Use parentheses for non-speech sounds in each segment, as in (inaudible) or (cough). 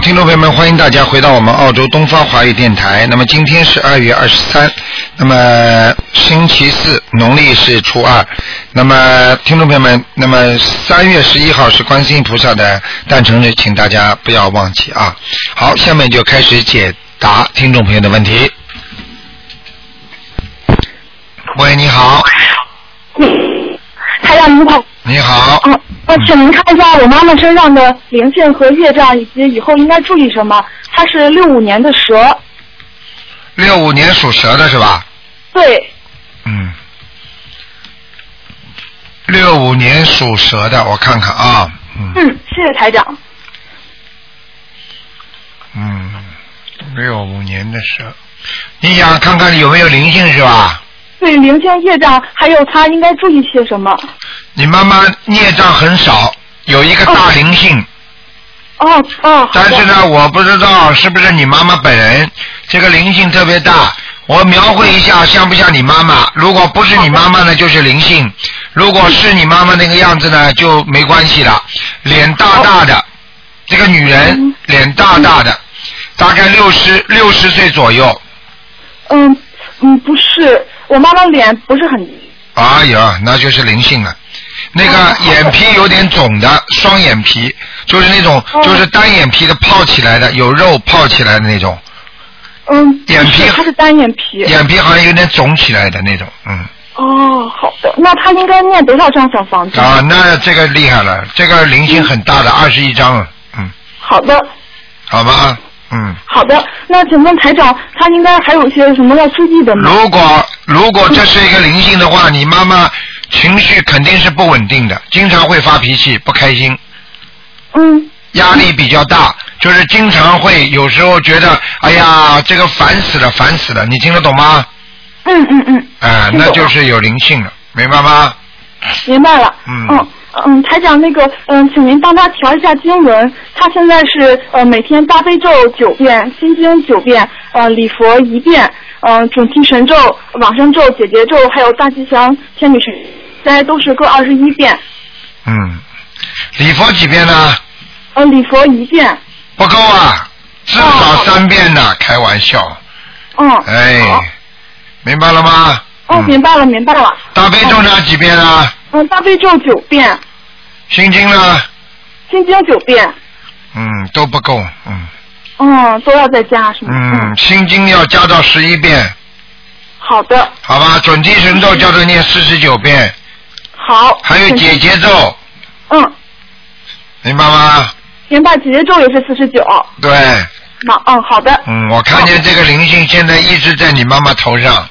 听众朋友们，欢迎大家回到我们澳洲东方华语电台。那么今天是二月二十三，那么星期四，农历是初二。那么听众朋友们，那么三月十一号是观世音菩萨的诞辰日，请大家不要忘记啊。好，下面就开始解答听众朋友的问题。喂，你好，台长您好，你好，嗯，呃，请您看一下我妈妈身上的灵性和业障，以及以后应该注意什么？她是六五年的蛇，六五年属蛇的是吧？对，嗯，六五年属蛇的，我看看啊，嗯嗯，谢谢台长。嗯，六五年的蛇，你想看看有没有灵性是吧？对灵性业障，还有他应该注意些什么？你妈妈孽障很少，有一个大灵性，哦哦，好的但是呢，我不知道是不是你妈妈本人，这个灵性特别大。我描绘一下，像不像你妈妈？如果不是你妈妈呢，就是灵性；如果是你妈妈那个样子呢，就没关系了。脸大大的，这个女人嗯脸大大的，大概六十六十岁左右。嗯嗯，不是，我妈妈脸不是很，哎呀，那就是灵性了。那个哦眼皮有点肿的，双眼皮，就是那种哦就是单眼皮的泡起来的，有肉泡起来的那种，嗯，眼皮它是单眼皮。眼皮好像有点肿起来的那种，嗯。哦，好的，那他应该念多少张小房子？啊，那这个厉害了，这个灵性很大的，二十一张了，嗯，好的，好吧，嗯。好的，那请问台长，他应该还有一些什么要注意的吗？如果如果这是一个灵性的话，你妈妈情绪肯定是不稳定的，经常会发脾气、不开心，嗯，压力比较大，就是经常会有时候觉得，哎呀，这个烦死了，烦死了，你听得懂吗？嗯嗯嗯，啊、那就是有灵性了，明白吗？明白了。嗯嗯嗯，台长，那个嗯，请您帮他调一下经文。他现在是呃每天大悲咒九遍，心经九遍，呃礼佛一遍，呃准提神咒、往生咒、解结咒，还有大吉祥天女神现在都是各二十一遍，嗯，礼佛几遍呢？呃礼佛一遍。不够啊，至少哦三遍呢，开玩笑，嗯。哎，明白了吗？哦，嗯明白了，明白了。大悲咒哪几遍啊？嗯，大悲咒九遍，心经呢？心经九遍，嗯，都不够，嗯嗯，都要再加是吗？嗯，心经要加到十一遍，好的，好吧？准提神咒叫做念四十九遍，好。还有解结咒，嗯，明白吗？明白，姐姐咒也是四十九。对，那嗯，好的。嗯，我看见这个灵性现在一直在你妈妈头上，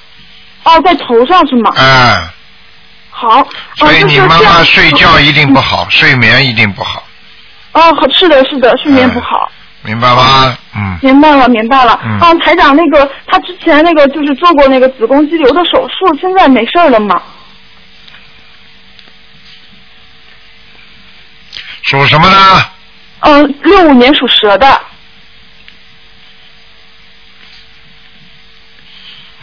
哦，在头上是吗？嗯，好。所以哦你妈妈睡觉一定不。就是好，睡眠一定不好，哦，是的，是的，睡眠不好。明白吗？嗯，明白了，明白了。嗯啊，台长，那个他之前那个就是做过那个子宫肌瘤的手术，现在没事了吗？属什么呢？嗯，六五年属蛇的。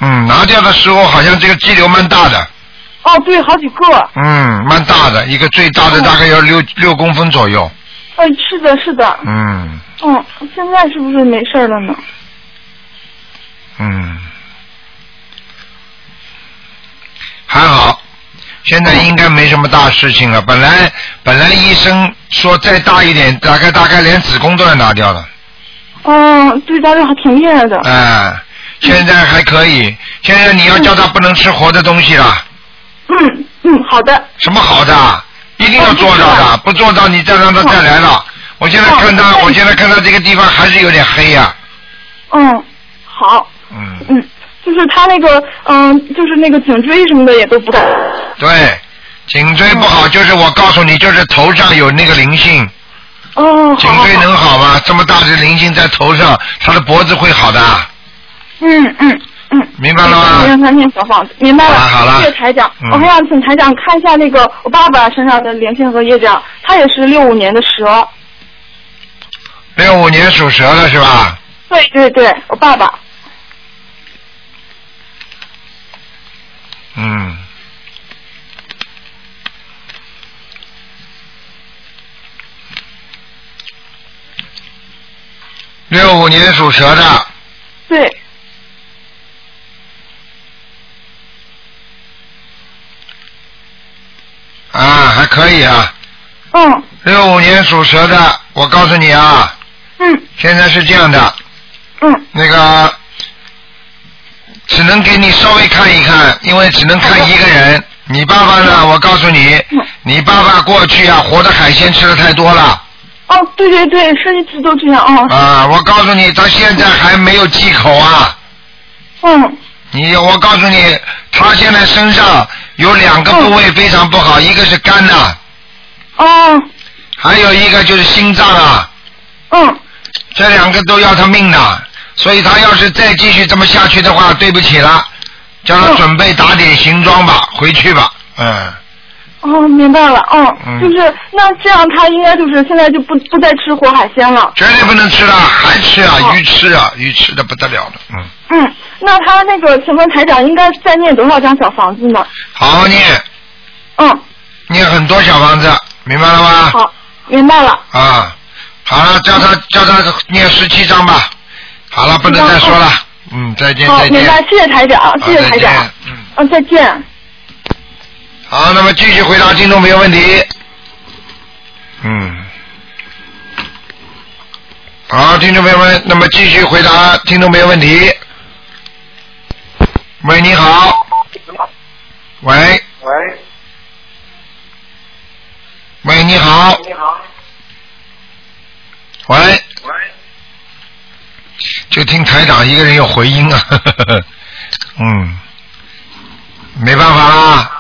嗯，拿掉的时候好像这个肌瘤蛮大的，哦，对，好几个。嗯，蛮大的，一个最大的大概要六六公分左右，嗯，是的，是的。嗯嗯，现在是不是没事了呢？嗯，还好，现在应该没什么大事情了。本来本来医生说再大一点，大概大概连子宫都要拿掉了，嗯，对，大概还挺厉害的。哎、现在还可以，现在你要叫他不能吃活的东西了，嗯嗯，好的。什么好的，一定要做到哦的，不做到你再让他再来了。我现在看他，哦我现在看他这个地方还是有点黑呀、嗯，好。嗯，嗯，就是他那个，嗯，就是那个颈椎什么的也都不敢。对，颈椎不好，就是我告诉你，就是头上有那个灵性，哦，颈椎。能好吗？这么大的灵性在头上，他的脖子会好的。嗯嗯嗯。明白了吗让他念小房子，明白了。好了好了谢谢台长。嗯我还想请台长看一下那个我爸爸身上的灵性和业障，他也是六五年的蛇。六五年属蛇的是吧？对对对，我爸爸。嗯。六五年属蛇的，对，啊，还可以啊。嗯六五年属蛇的，我告诉你啊，嗯。现在是这样的，嗯，那个只能给你稍微看一看，因为只能看一个人。你爸爸呢？我告诉你嗯，你爸爸过去啊，活的海鲜吃的太多了。哦，对对对，是一直都这样，哦，啊！我告诉你，他现在还没有忌口啊。嗯。你，我告诉你，他现在身上有两个部位非常不好，一个是肝呐、哦还有一个就是心脏啊，嗯这两个都要他命的。所以他要是再继续这么下去的话，对不起了，叫他嗯准备打点行装吧，回去吧。嗯，哦，明白了，嗯嗯，就是那这样，他应该就是现在就不不再吃活海鲜了。绝对不能吃了，还吃啊，哦鱼吃啊，鱼吃的不得了的。嗯，嗯，那他那个，请问台长应该再念多少张小房子呢？好好念，嗯，念很多小房子，明白了吗？好，明白了。啊，好了，叫他叫他念十七章吧。好了，不能再说了。嗯，再见好，再见。明白，谢谢台长，谢谢好再见台长。嗯，嗯，再见。好，那么继续回答听众朋友问题。嗯。好，听众朋友们，那么继续回答听众朋友问题。喂，你好。喂，喂，喂，喂，就听台长一个人有回音啊。(laughs) 嗯，没办法啦，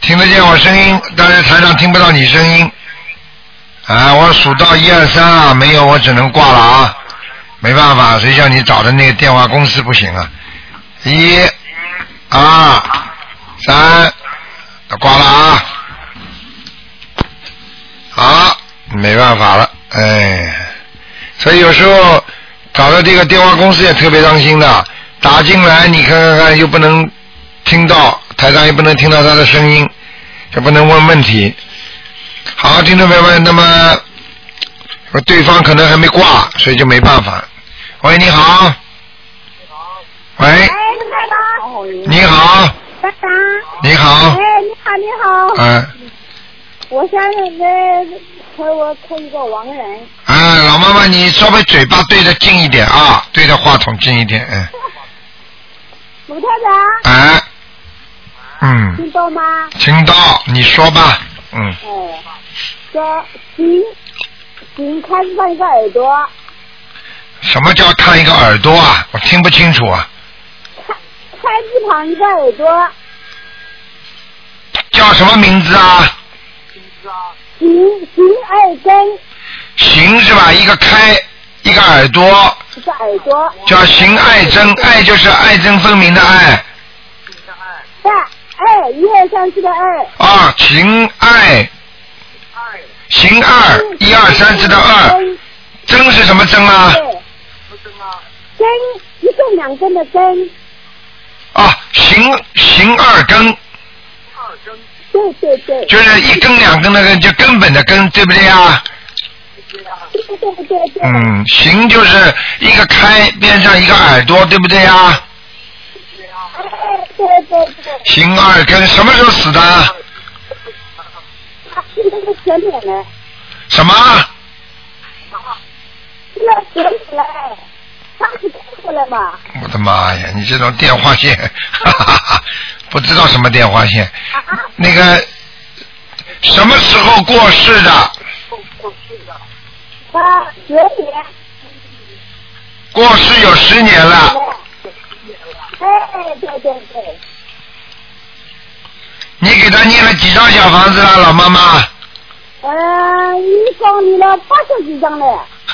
听得见我声音，但是台长听不到你声音。啊，我数到一二三啊，没有，我只能挂了啊，没办法，谁叫你找的那个电话公司不行啊？一、二、三，挂了啊。好，没办法了，哎，所以有时候搞到这个电话公司也特别当心的，打进来你看看看又不能听到，台上又不能听到他的声音，也不能问问题。好，听众朋友们，那么对方可能还没挂，所以就没办法。喂，你好。喂，你好，你好。哎，，你好，你好，嗯、我想那和我看一个亡人，啊，老妈妈，你稍微嘴巴对着近一点啊，对着话筒近一点，嗯，(laughs) 卢台长，哎，嗯，听到吗？听到，你说吧，嗯，哎，说行，行开始上一个耳朵，什么叫看一个耳朵啊？我听不清楚啊，开开字旁一个耳朵，叫什么名字啊？心心二根。行是吧？一个开，一个耳朵，一个耳朵，叫行爱憎，爱就是爱憎分明的爱。在二一二三四的二，啊，行爱，行二，一二三四的二，根憎是什么憎啊？对，根一根两根的根，啊，行行二根，对对对，就是一根两根那根，就根本的根，对不对啊？对对对对对，嗯，行就是一个开边上一个耳朵，对不对啊？哎对对对。行二根什么时候死的？他现在是前面呢，什么？现在前面来，他是看过来嘛？我的妈呀！你这种电话线，哈哈哈，不知道什么电话线。那个什么时候过世的？他十年，过世有十年了。哎，对对对，你给他念了几张小房子了，老妈妈？嗯，一共念了八十几张嘞，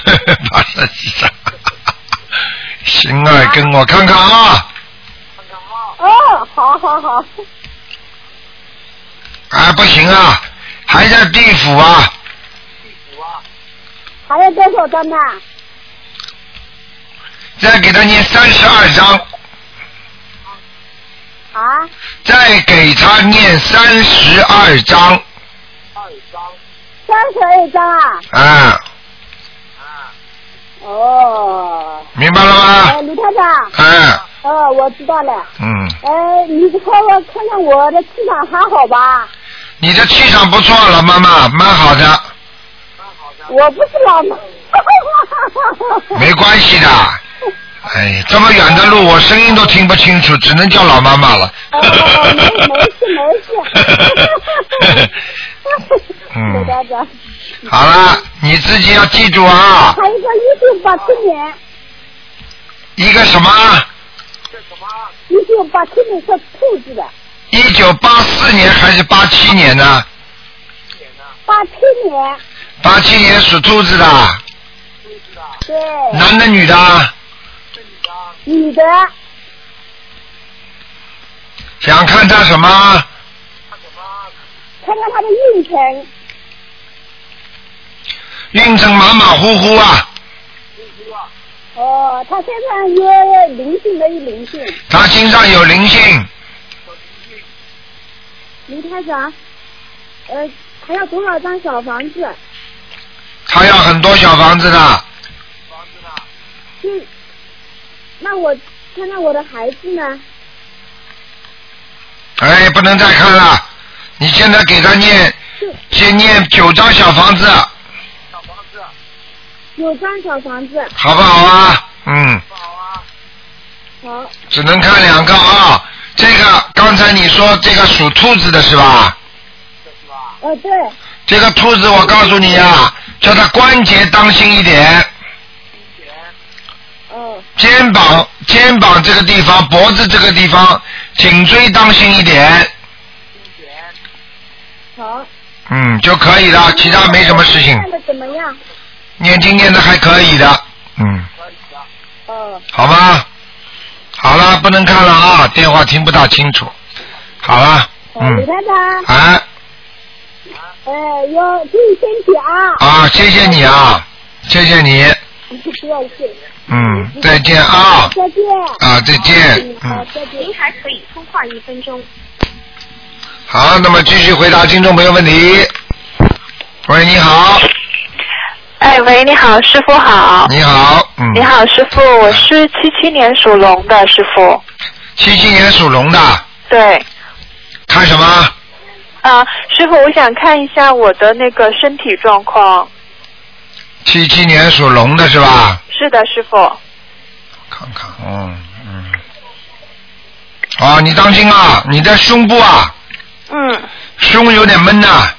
(laughs) 八十几张。行啊，跟，我看看啊，哦，好好好，啊不行啊，还在地府啊，还有多少张呢？再给他念三十二章，啊，再给他念三十二章，三十二张啊，啊，哦，明白了吗哎，？卢台长，哎，哦，我知道了。嗯，哎，你帮我看看我的气场还好吧？你的气场不错，老妈妈，蛮好的，我不是老妈。(laughs) 没关系的。哎，这么远的路，我声音都听不清楚，只能叫老妈妈了。没没事没事。(laughs) 嗯好了，你自己要记住啊，还有一个一九八七年，一个什么？一九八七年是兔子的，一九八四年还是八七年呢？八七年，八七年属兔子的，对，男的女的？女的，想看他什么？看看他的运程，运程马马虎虎啊，哦，他身上有灵性的一灵性。他身上有灵性，卢台长，呃，还要多少张小房子？他要很多小房子的。是，那我看看我的孩子呢？哎，不能再看了，你现在给他念，先念九张小房子，有张小房子，好不好啊？嗯，好，只能看两个啊。这个刚才你说这个属兔子的是吧？呃，对，这个兔子，我告诉你啊，叫它关节当心一点，嗯，肩膀肩膀这个地方、脖子这个地方、颈椎当心一点，好。嗯就可以了，其他没什么事情。看的怎么样？念经念的还可以的，嗯，嗯，好吧。好了，不能看了啊，电话听不大清楚。好了，嗯，李嗯，台长，哎，呃，要注意身体啊。啊，谢谢你啊，谢谢你，不要谢。嗯，再见啊，再见。啊，再见，好嗯，，再见。您还可以通话一分钟。好，那么继续回答听众朋友问题。喂，你好，哎，喂，你好，师傅好。你好，嗯，你，好，师傅，我是七七年属龙的师傅。七七年属龙的，对，看什么？啊、师傅，我想看一下我的那个身体状况。七七年属龙的是吧？是的，师傅。看看，嗯嗯。啊，你当心啊，你的胸部啊，嗯，胸有点闷呐、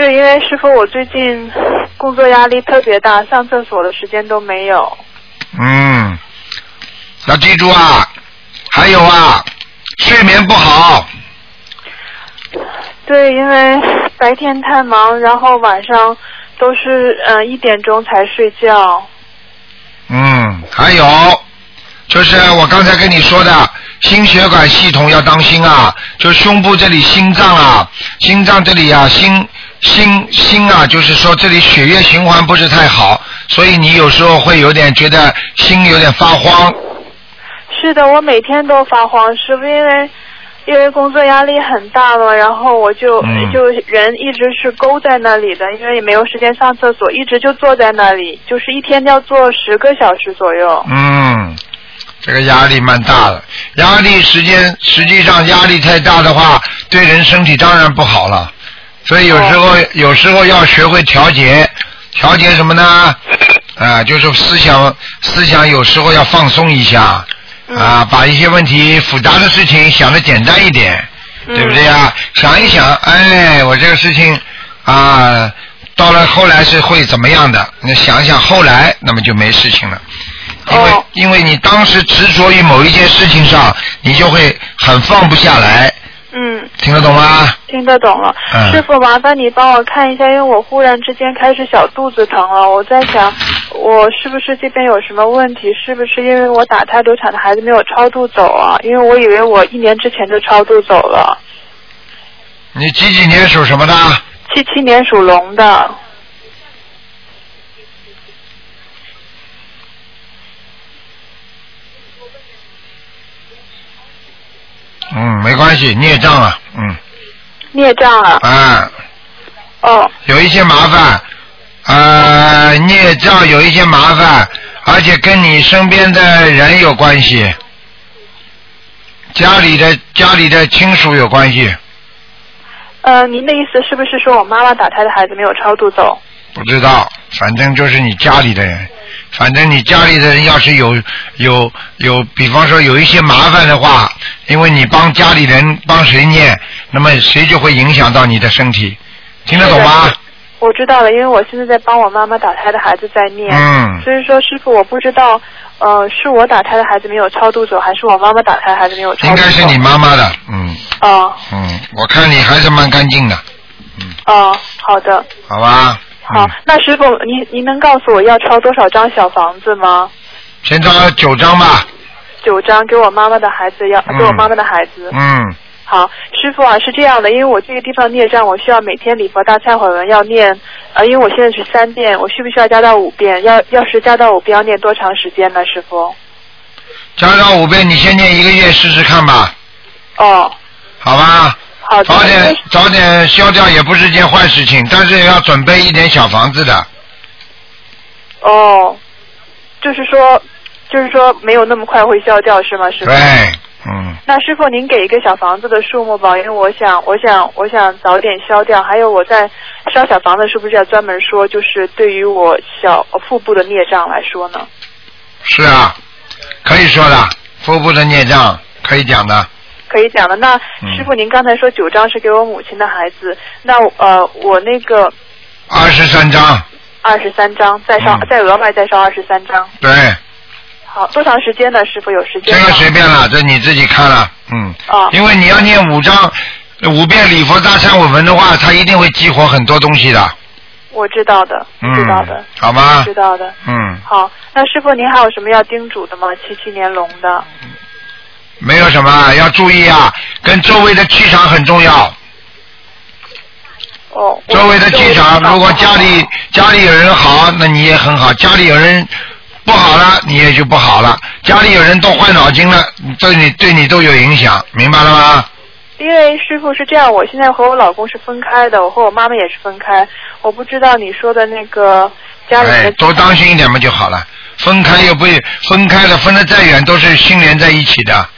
是因为师傅我最近工作压力特别大，上厕所的时间都没有。嗯，要记住啊，还有啊，睡眠不好，对，因为白天太忙，然后晚上都是嗯、呃一点钟才睡觉。嗯，还有就是我刚才跟你说的，心血管系统要当心啊，就胸部这里心脏啊，心脏这里啊，心心心啊，就是说这里血液循环不是太好，所以你有时候会有点觉得心有点发慌。是的，我每天都发慌，师傅，因为因为工作压力很大嘛，然后我就、嗯就人一直是勾在那里的，因为也没有时间上厕所，一直就坐在那里，就是一天要坐十个小时左右。嗯，这个压力蛮大的，压力时间实际上压力太大的话，对人身体当然不好了。所以有时候、有时候要学会调节，调节什么呢？啊，就是思想思想有时候要放松一下，啊，把一些问题复杂的事情想的简单一点，对不对呀？想一想，哎，我这个事情啊，到了后来是会怎么样的？那想一想后来，那么就没事情了。因为、哦因为你当时执着于某一件事情上，你就会很放不下来，嗯，听得懂吗？听得懂了。嗯师傅，麻烦你帮我看一下，因为我忽然之间开始小肚子疼了，我在想，我是不是这边有什么问题？是不是因为我打胎流产的孩子没有超度走啊？因为我以为我一年之前就超度走了。你几几年属什么的？七七年属龙的。嗯，没关系，孽障啊，嗯，孽障啊，啊，哦，有一些麻烦，呃，孽障有一些麻烦，而且跟你身边的人有关系，家里的家里的亲属有关系，呃，您的意思是不是说我妈妈打胎的孩子没有超度走？不知道，反正就是你家里的人，反正你家里的人要是有有有，比方说有一些麻烦的话，因为你帮家里人帮谁念，那么谁就会影响到你的身体，听得懂吗？我知道了，因为我现在在帮我妈妈打胎的孩子在念，嗯。所以说师傅我不知道，呃，是我打胎的孩子没有超度走，还是我妈妈打胎的孩子没有超度走？应该是你妈妈的，嗯。哦。嗯，我看你还是蛮干净的，嗯。哦，好的，好吧？好，嗯，那师傅您您能告诉我要抄多少张小房子吗？先抄九张吧，九张给我妈妈的孩子要，嗯给我妈妈的孩子。嗯，好，师傅啊，是这样的，因为我这个地方孽障，我需要每天礼佛大忏悔文要念，呃，因为我现在是三遍，我需不需要加到五遍？要要是加到五遍，要念多长时间呢，师傅？加到五遍，你先念一个月试试看吧，哦，好吧？好的。早点早点消掉也不是件坏事情，但是要准备一点小房子的。哦，就是说，就是说没有那么快会消掉是吗，师傅？对，嗯，那师傅，您给一个小房子的数目吧，因为我想，我想，我想早点消掉。还有我在烧小房子，是不是要专门说，就是对于我小呃腹部的孽障来说呢？是啊，可以说的，腹部的孽障可以讲的，可以讲的。那嗯师傅，您刚才说九张是给我母亲的孩子，那呃，我那个二十三张，二十三张，再烧、嗯再额外再烧二十三张。对，好，多长时间呢？师傅有时间这？个随便了，这你自己看了，嗯，哦因为你要念五张五遍礼佛大忏悔文的话，它一定会激活很多东西的，我知道的，嗯，知道的，好吗知？道的。嗯，好，那师傅您还有什么要叮嘱的吗？七七年龙的。没有什么要注意啊，跟周围的气场很重要。哦，周围的气场，如果家里家里有人好，那你也很好；家里有人不好了，你也就不好了。家里有人动坏脑筋了，对你对你都有影响，明白了吗？因为师傅是这样，我现在和我老公是分开的，我和我妈妈也是分开。我不知道你说的那个家里哎，多当心一点嘛就好了。分开又不分开了，分得再远都是心连在一起的。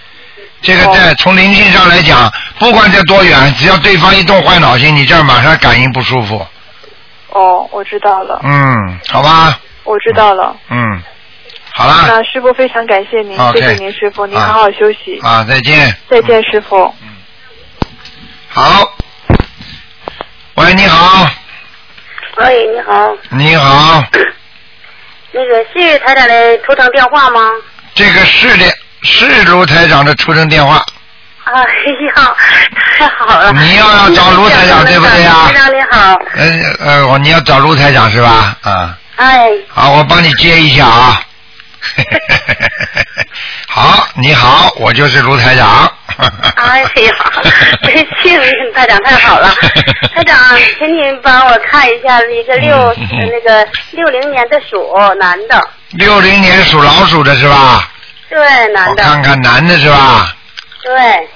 这个在从灵性上来讲，不管在多远，只要对方一动坏脑筋，你这儿马上感应不舒服。哦，我知道了，嗯，好吧，我知道了。嗯，好了那师傅非常感谢您谢谢您师傅，您啊好好休息，啊，再见。再见师傅。嗯好，喂，你好，喂，你好，你好，那个是台长的图腾电话吗？这个是的，是卢台长的出生电话，哎呀，太好了！你要要找卢台长对不对呀台长你好，呃呃，我你要找卢台长是吧？啊，哎，好，我帮你接一下啊。(laughs) 好，你好，我就是卢台长。哎呀，真幸运，台长太好了。(laughs) 台长，请您帮我看一下一个六嗯嗯那个六零年的鼠男的，六零年属老鼠的是吧？对，男我的，看看男的是吧？对，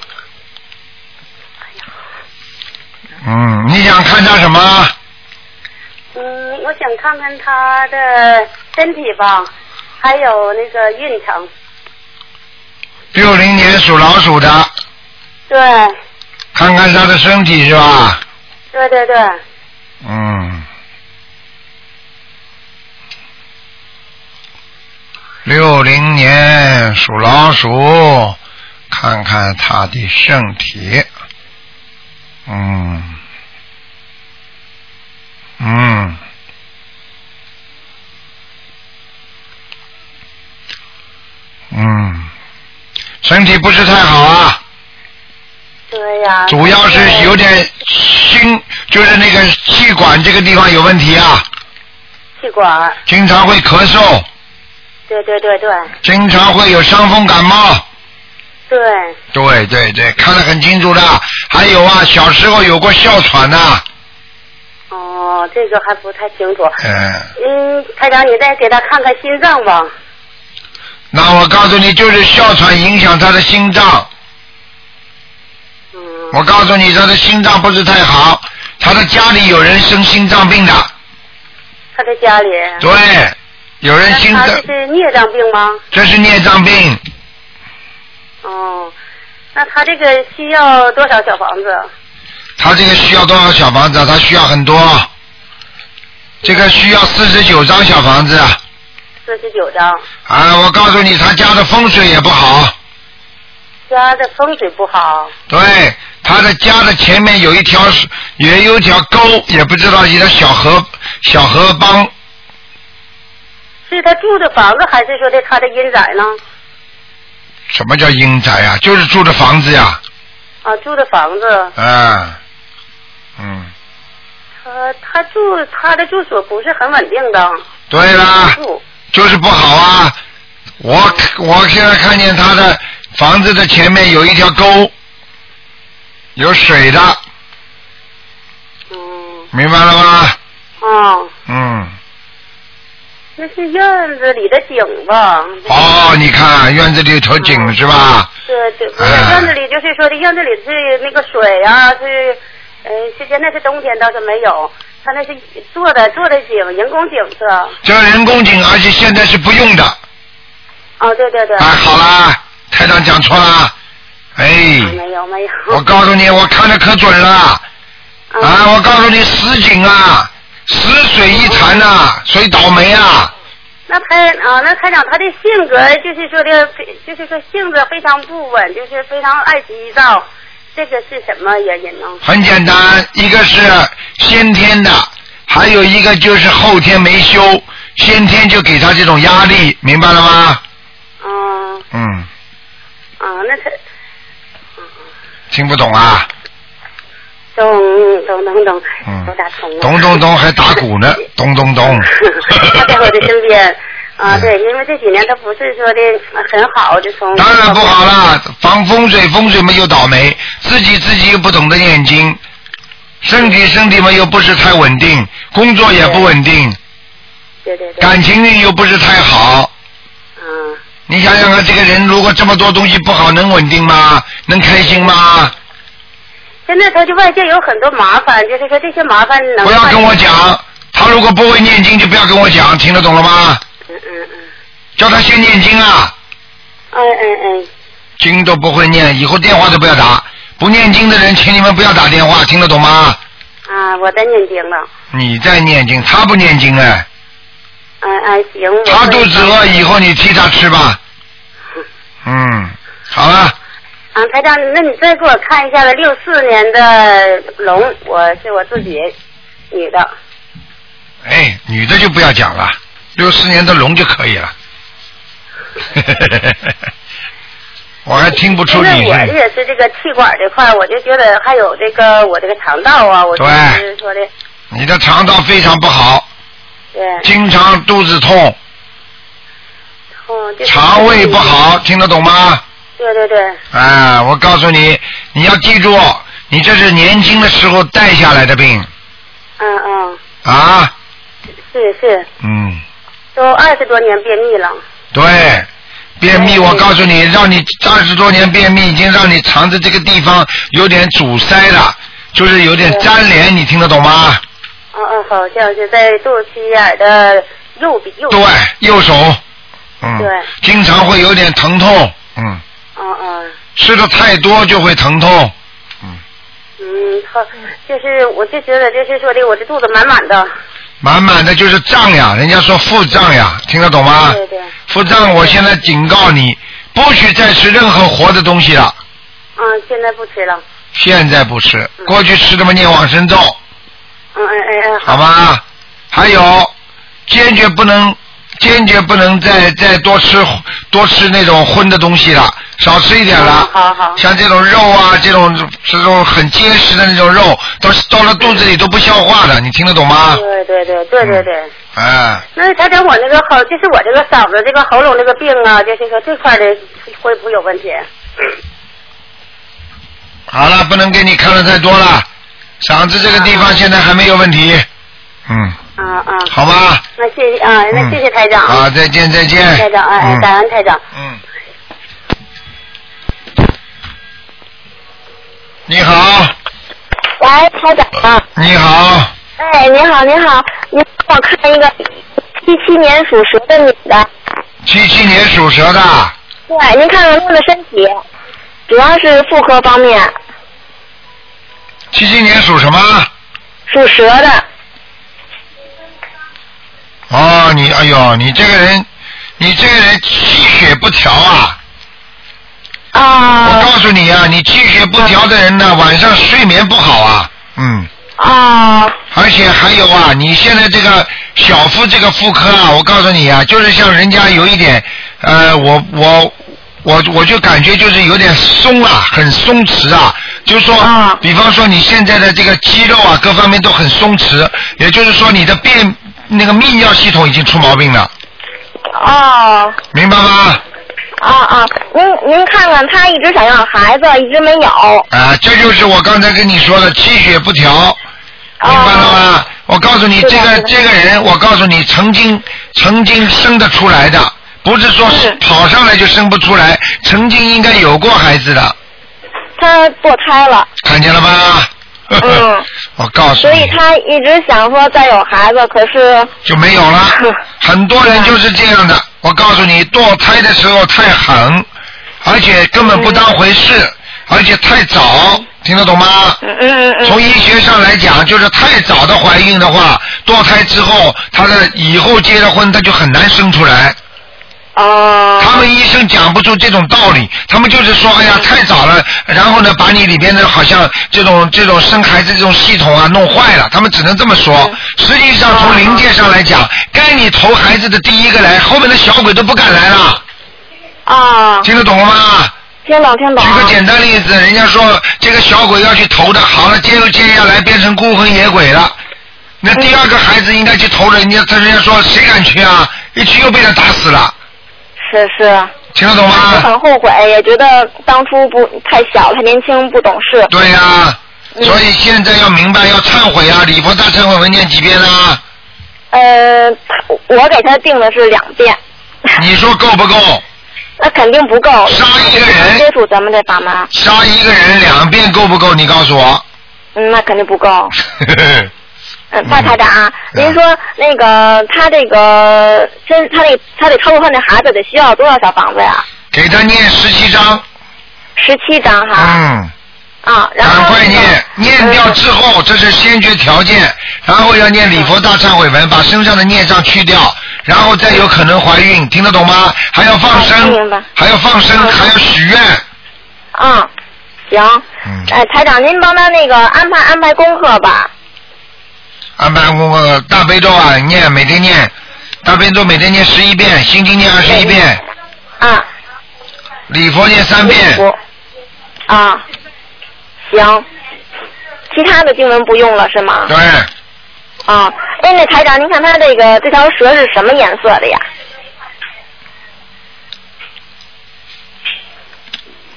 嗯，你想看他什么？嗯，我想看看他的身体吧，还有那个运程，六零年属老鼠的，对，看看他的身体是吧？对对对，嗯，六零年属老鼠，看看他的身体。嗯，嗯，嗯，身体不是太好啊。对呀、主要是有点心，就是那个气管这个地方有问题啊，气管，经常会咳嗽，对对对对经常会有伤风感冒。对，对对对，看得很清楚的。还有啊，小时候有过哮喘呐、哦，这个还不太清楚。嗯，嗯，台长，你再给他看看心脏吧。那我告诉你，就是哮喘影响他的心脏。嗯，我告诉你，他的心脏不是太好，他的家里有人生心脏病的，他的家里。对，有人心脏这是孽障病吗？这是孽障病，哦，那他这个需要多少小房子？他这个需要多少小房子啊？他需要很多，这个需要四十九张小房子啊！四十九张。啊，我告诉你，他家的风水也不好。家的风水不好。对，他的家的前面有一条也有一条沟，也不知道一条小河小河帮，是他住的房子，还是说的他的阴宅呢？什么叫阴宅啊？就是住的房子呀，啊，住的房子，啊，嗯，他他住他的住所不是很稳定的。对啦，住就是不好啊。我我现在看见他的房子的前面有一条沟，有水的，嗯，明白了吗？哦，嗯，那是院子里的井吧？哦，你看院子里有头井是吧？对对，不是哎院子里就是说的院子里是那个水啊，是呃，是现在是冬天倒是没有，他那是做的做的井，人工井是吧？这人工井，而且现在是不用的。哦，对对对。啊，好啦，台长讲错了，哎，啊没有没有。我告诉你，我看的可准了，啊，我告诉你实景啊，死水一潭呐、谁倒霉啊？那他啊，那台长他的性格就是说的，非就是说性格非常不稳，就是非常爱急躁，这个是什么原因呢？很简单，一个是先天的，还有一个就是后天没修，先天就给他这种压力，明白了吗？嗯嗯，啊，那他听不懂啊？懂懂懂懂，嗯都打通了。咚咚咚还打鼓呢，(laughs) 咚咚咚。他在我的身边。啊，对，因为这几年他不是说的很好，就从当然不好了，防风水，风水嘛又倒霉，自己自己又不懂得念经，身体身体嘛又不是太稳定，工作也不稳定，对对对，感情运又不是太好。嗯，你想想看，这个人如果这么多东西不好，能稳定吗？能开心吗？现在他就外界有很多麻烦，就是说这些麻烦能不要跟我讲，他如果不会念经，就不要跟我讲，听得懂了吗？嗯嗯嗯叫他先念经啊，嗯嗯嗯，经都不会念，以后电话都不要打。不念经的人，请你们不要打电话，听得懂吗？啊，我在念经了，你在念经，他不念经哎。嗯嗯，行。他肚子饿，以后你替他吃吧。(laughs) 嗯，好了，啊，台长，那你再给我看一下子六四年的龙，我是我自己女的。哎，女的就不要讲了，六四年的龙就可以了。(laughs) 我还听不出因为我你是也是这个气管这块，我就觉得还有这个我这个肠道啊，我就对是说的，你的肠道非常不好，对，经常肚子痛，哦，就是肠胃不好，听得懂吗？对对对，啊，我告诉你，你要记住，你这是年轻的时候带下来的病。嗯嗯，啊，是是，嗯，都二十多年便秘了，对，便秘，我告诉你，让你二十多年便秘，已经让你肠子这个地方有点阻塞了，就是有点粘连，你听得懂吗？嗯嗯，好像是在肚脐眼的右边右对，右手，嗯，对。经常会有点疼痛，嗯，嗯嗯。吃的太多就会疼痛，嗯，嗯好，就是我就觉得就是说的，我这肚子满满的。满满的就是胀呀，人家说腹胀呀，听得懂吗？对对。腹胀，我现在警告你，不许再吃任何活的东西了。嗯，现在不吃了。现在不吃，过去吃的嘛念往生咒，嗯嗯嗯嗯。好吧？还有，坚决不能，坚决不能再再多吃多吃那种荤的东西了，少吃一点了。好好。像这种肉啊，这种这种很结实的那种肉，都是到了肚子里都不消化的，你听得懂吗？对对对对对对。哎，那他讲我那个喉，就是我这个嗓子这个喉咙这个病啊，就是说这块的会不会有问题？好了，不能给你看的太多了，嗓子这个地方现在还没有问题，嗯，啊啊。好吧。那谢谢啊，那谢谢台长。好，再见再见。台长，哎感恩台长。嗯。你好，喂，台长啊。你好，哎，你好，你好，你帮我看一个七七年属蛇的女的。七七年属蛇的，对，您看看她的身体，主要是妇科方面，七七年属什么？属蛇的。哦，你哎呦，你这个人，你这个人气血不调啊！啊。我告诉你啊，你气血不调的人呢，晚上睡眠不好啊，嗯。啊。而且还有啊，你现在这个小腹这个妇科啊，我告诉你啊，就是像人家有一点，呃，我我我我就感觉就是有点松啊，很松弛啊，就是说，比方说你现在的这个肌肉啊，各方面都很松弛，也就是说你的便那个泌尿系统已经出毛病了，哦。明白吗？啊啊，您您看看，他一直想要孩子，一直没有。啊，这就是我刚才跟你说的气血不调，明白了吗？我告诉你，这个这个人，我告诉你，曾经曾经生得出来的，不是说是跑上来就生不出来，曾经应该有过孩子的，他堕胎了。看见了吗？嗯。我 (laughs) 告诉你所以你，她一直想说再有孩子，可是。就没有了。(laughs) 很多人就是这样的。我告诉你，堕胎的时候太狠，而且根本不当回事，而且太早，听得懂吗？嗯嗯嗯。从医学上来讲，就是太早的怀孕的话，堕胎之后，她的以后结了婚，她就很难生出来。哦。他们医生讲不出这种道理，他们就是说，哎呀，太早了，然后呢，把你里边的好像这种这种生孩子这种系统啊弄坏了，他们只能这么说。实际上，从灵界上来讲，该你投孩子的第一个来，后面的小鬼都不敢来了。啊。听得懂了吗？听懂听懂。举个简单例子，人家说这个小鬼要去投的，好了，接又接下来变成孤魂野鬼了。那第二个孩子应该去投了，人家他人家说谁敢去啊？一去又被他打死了，是是。听得懂吗？很后悔，也觉得当初不太小，太年轻，不懂事。对呀、嗯所以现在要明白，要忏悔啊！礼佛大忏悔文念几遍啊？呃，他我给他定的是两遍，你说够不够？(laughs) 那肯定不够。杀一个人接触咱们这法门，杀一个人两遍够不够？你告诉我。嗯，那肯定不够。(laughs) 嗯，大台长啊，您说那个他这个真他那他得超过他那孩子得需要多少小房子呀？给他念十七章。十七张哈。嗯。啊，然后赶快念，念掉之后，这是先决条件，然后要念礼佛大忏悔文，把身上的孽障去掉，然后再有可能怀孕，听得懂吗？还要放生，还要放生，还要许愿。嗯，行。嗯。哎，台长，您帮他那个安排安排功课吧。安排功课大悲咒啊，念每天念，大悲咒每天念十一遍，心经念二十一遍，啊。礼佛念三遍。啊，行。其他的经文不用了是吗？对，啊，哎，那台长，您看他这个这条蛇是什么颜色的呀？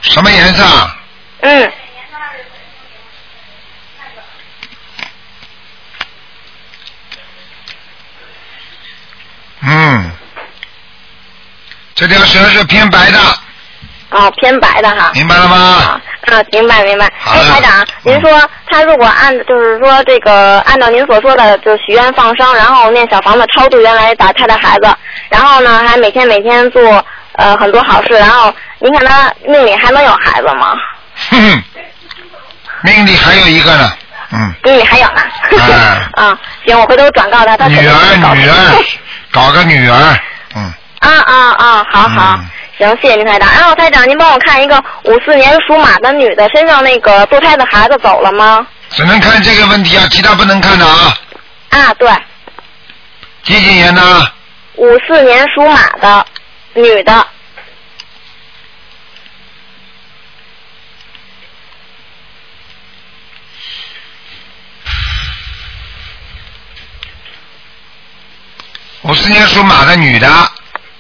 什么颜色？啊？嗯。嗯，这条蛇是偏白的，哦，偏白的哈。明白了吗？啊，明白明白。哎，台长，嗯您说他如果按就是说这个按照您所说的，就许愿放生，然后念小房子超度原来打胎的孩子，然后呢还每天每天做呃很多好事，然后您看他命里还能有孩子吗？哼哼，命里还有一个呢，嗯，命里还有呢。哎 (laughs) 啊，行，我回头转告他，他肯女儿女儿，(laughs) 搞个女儿，嗯，啊啊啊，好好，行，谢谢您台长。然后台长，您帮我看一个五四年属马的女的身上那个堕胎的孩子走了吗？只能看这个问题啊，其他不能看的啊。啊，对，几几年的？五四年属马的女的，五四年属马的女的。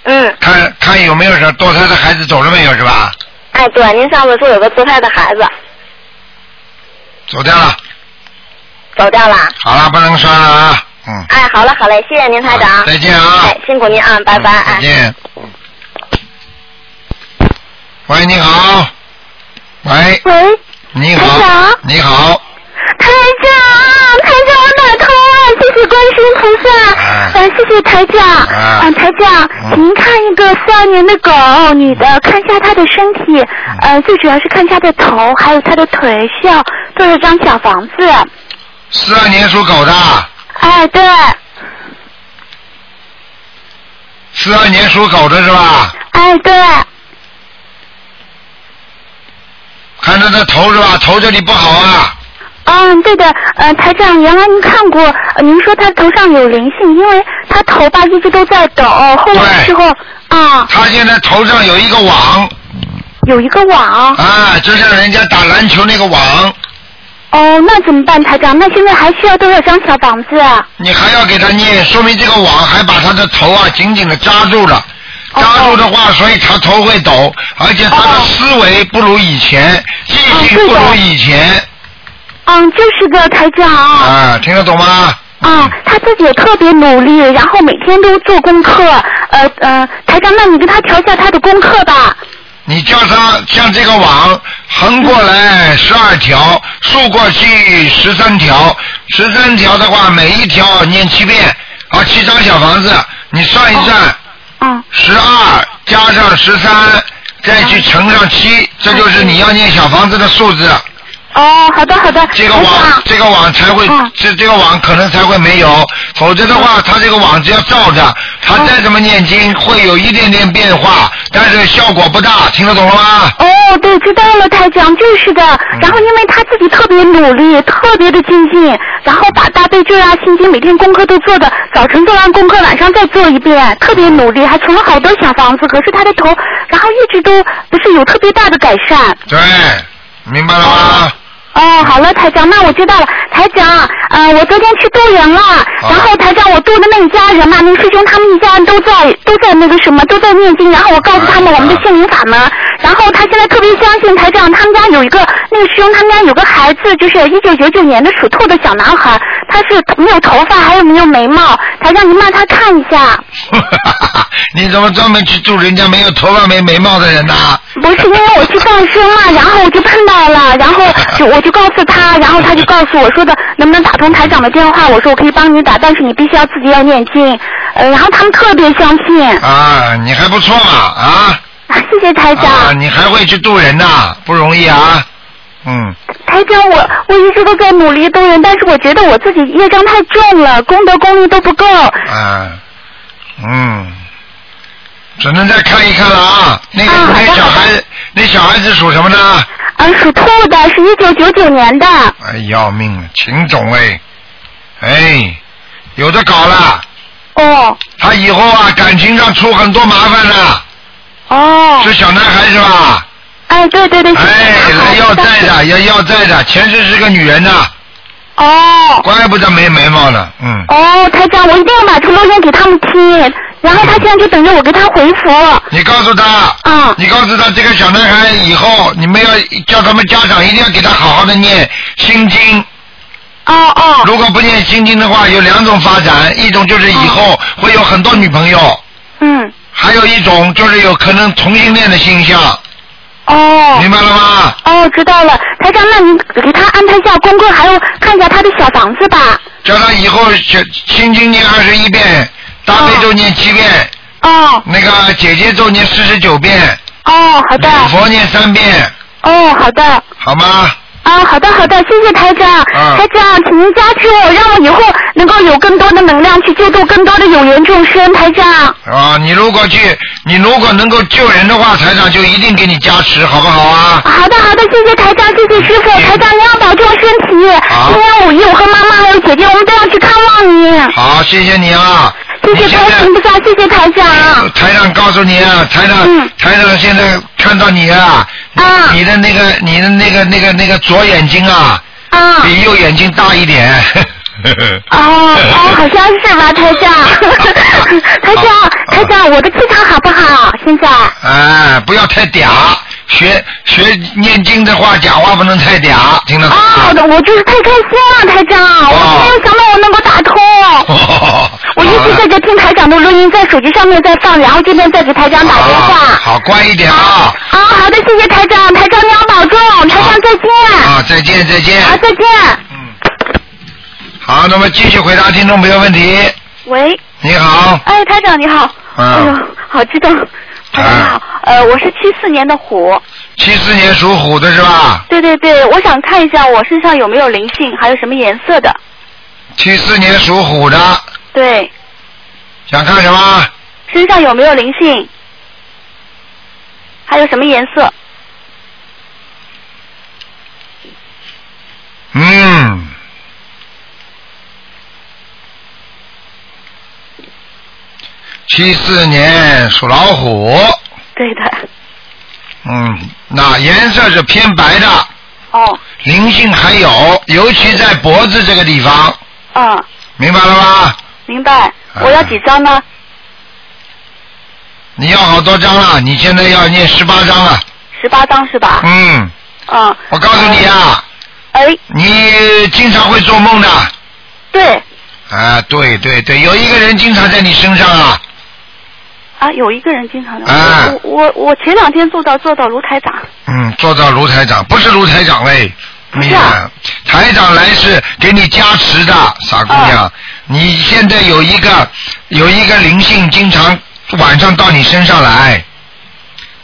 嗯。看看有没有什么堕胎的孩子走了没有是吧？哎，对，您上次说有个堕胎的孩子走掉了，走掉了。好了，不能说了啊。嗯，哎，好了好嘞，谢谢您台长。再见啊哎，辛苦您啊，拜拜。哎再。见。喂，你好。喂。喂。你好。台长你好。谢谢观世菩萨，啊呃，谢谢台长，啊啊，台长，请您看一个四二年的狗，女的，看一下她的身体，呃，最主要是看她的头，还有她的腿，需要做一张小房子？四二年属狗的，哎，对，四二年属狗的是吧？哎，对，看她的头是吧？头这里不好啊。嗯，对的，呃，台长，原来您看过，呃您说他头上有灵性，因为他头发一直都在抖，后来的时候啊，他现在头上有一个网。有一个网，啊，就像人家打篮球那个网，哦，那怎么办，台长？那现在还需要多少张小房子啊？你还要给他念，说明这个网还把他的头啊紧紧的扎住了。哦扎住的话，所以他头会抖，而且他的思维不如以前，记性不如以前嗯，就是个台长。啊，听得懂吗？啊，他自己也特别努力，然后每天都做功课。呃呃，台长，那你跟他调一下他的功课吧。你叫他像这个网横过来十二条，竖过去十三条，十三条的话每一条念七遍，啊，七张小房子，你算一算，嗯，十二加上十三，再去乘上七，这就是你要念小房子的数字。哦，好的好的。这个网，这个网才会，这这个网可能才会没有，否则的话，它这个网只要照着，它再怎么念经，会有一点点变化，但是效果不大，听得懂了吗？哦，对，知道了，台长，就是的。然后因为他自己特别努力，特别的精进，然后把大悲咒啊、心经每天功课都做的，早晨做完功课，晚上再做一遍，特别努力，还存了好多小房子。可是他的头，然后一直都不是有特别大的改善。对，明白了吗？哦，好了，台长，那我知道了。台长，呃，我昨天去渡人了，然后台长，我渡的那一家人嘛，那个师兄他们一家人都在都在那个什么，都在念经，然后我告诉他们我们的心灵法门，然后他现在特别相信台长，他们家有一个那个师兄他们家有个孩子，就是一九九九年的属兔的小男孩，他是没有头发，还有没有眉毛，台长您帮他看一下。(laughs) 你怎么专门去住人家没有头发没眉毛的人呢？不是因为我去放生嘛，然后我就碰到了，然后就我就告诉他，然后他就 (laughs) 告诉我说的能不能打通台长的电话，我说我可以帮你打，但是你必须要自己要念经，呃，然后他们特别相信，啊，你还不错嘛啊！谢谢台长。啊，你还会去渡人呐，不容易啊。嗯，台长，我我一直都在努力度人，但是我觉得我自己业障太重了，功德功力都不够。啊，嗯，只能再看一看了啊。那个、那小孩，那小孩子属什么呢？啊，属兔的，是一九九九年的。哎，要命了，秦总哎，哎，有的搞了。哦。他以后啊，感情上出很多麻烦了。哦。是小男孩是吧？哎，对对对。哎，来要债的，要要债的，前世是个女人呐。哦。怪不得没眉毛呢，嗯。哦，台长，我一定要把这录音给他们听，然后他现在就等着我给他回复。你告诉他，嗯，你告诉他，这个小男孩以后你们要叫他们家长一定要给他好好的念心经。哦哦。如果不念心经的话，有两种发展，一种就是以后会有很多女朋友。嗯。还有一种就是有可能同性恋的倾向。哦。明白了吗？哦，知道了，台长，那你给他安排一下功课，还有看一下他的小房子吧。叫他以后心心经念二十一遍，大悲咒念七遍。哦。那个姐姐咒念四十九遍。哦，好的。礼佛念三遍，哦，好的。好吗？啊，好的好的，谢谢台长。啊台长，请您加持我，让我以后能够有更多的能量去救助更多的有缘众生。台长。啊，你如果去，你如果能够救人的话，台长就一定给你加持，好不好啊？好的好的，谢谢台长，谢谢师傅，台长你要保重身体。今年五一我和妈妈还有姐姐，我们都要去看望你。好，谢谢你啊！谢谢观世音菩萨，谢谢台长。台长告诉你啊，台长，台长现在看到你啊，你的那个，你的那个，那个，那个左眼睛啊，比右眼睛大一点。哦哦，好像是吧，台长。(laughs) (laughs) 台长，台长，我的气场好不好？现在。哎，不要太嗲，学学念经的话，讲话不能太嗲，听得懂啊？好的，我就是太开心了，台长，我没有想到我能够打通。我一直在这听台长的录音，在手机上面在放，然后这边再给台长打电话。好，乖一点啊！啊，好的，谢谢台长，台长你要保重，台长再见。啊，再见再见。啊，再见。嗯，好，那么继续回答听众朋友问题。喂，你好，哎，台长你好，哎啊呦，好激动，台长你好，呃，我是七四年的虎，七四年属虎的是吧？对对对，我想看一下我身上有没有灵性，还有什么颜色的，七四年属虎的，对，想看什么？身上有没有灵性，还有什么颜色？嗯，七四年属老虎，对的，嗯，那颜色是偏白的，哦，灵性还有，尤其在脖子这个地方，嗯，明白了吗？明白，我要几张呢？你要好多张了，你现在要念十八张了，十八张是吧？嗯，嗯，我告诉你啊，哎，你经常会做梦的，对，啊，对对对，有一个人经常在你身上啊，啊，有一个人经常的，啊。我我我前两天做到做到卢台长，嗯，做到卢台长，不是卢台长嘞，你看，台长来是给你加持的，傻姑娘，你现在有一个有一个灵性，经常晚上到你身上来，